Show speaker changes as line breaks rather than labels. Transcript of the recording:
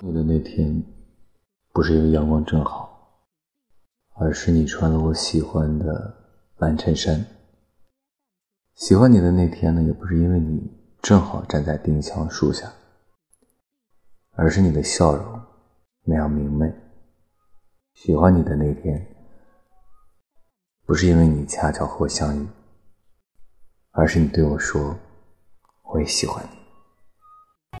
你的那天不是因为阳光正好而是你穿了我喜欢的蓝衬衫。喜欢你的那天呢也不是因为你正好站在丁香树下而是你的笑容那样明媚。喜欢你的那天不是因为你恰巧和我相遇而是你对我说我也喜欢你。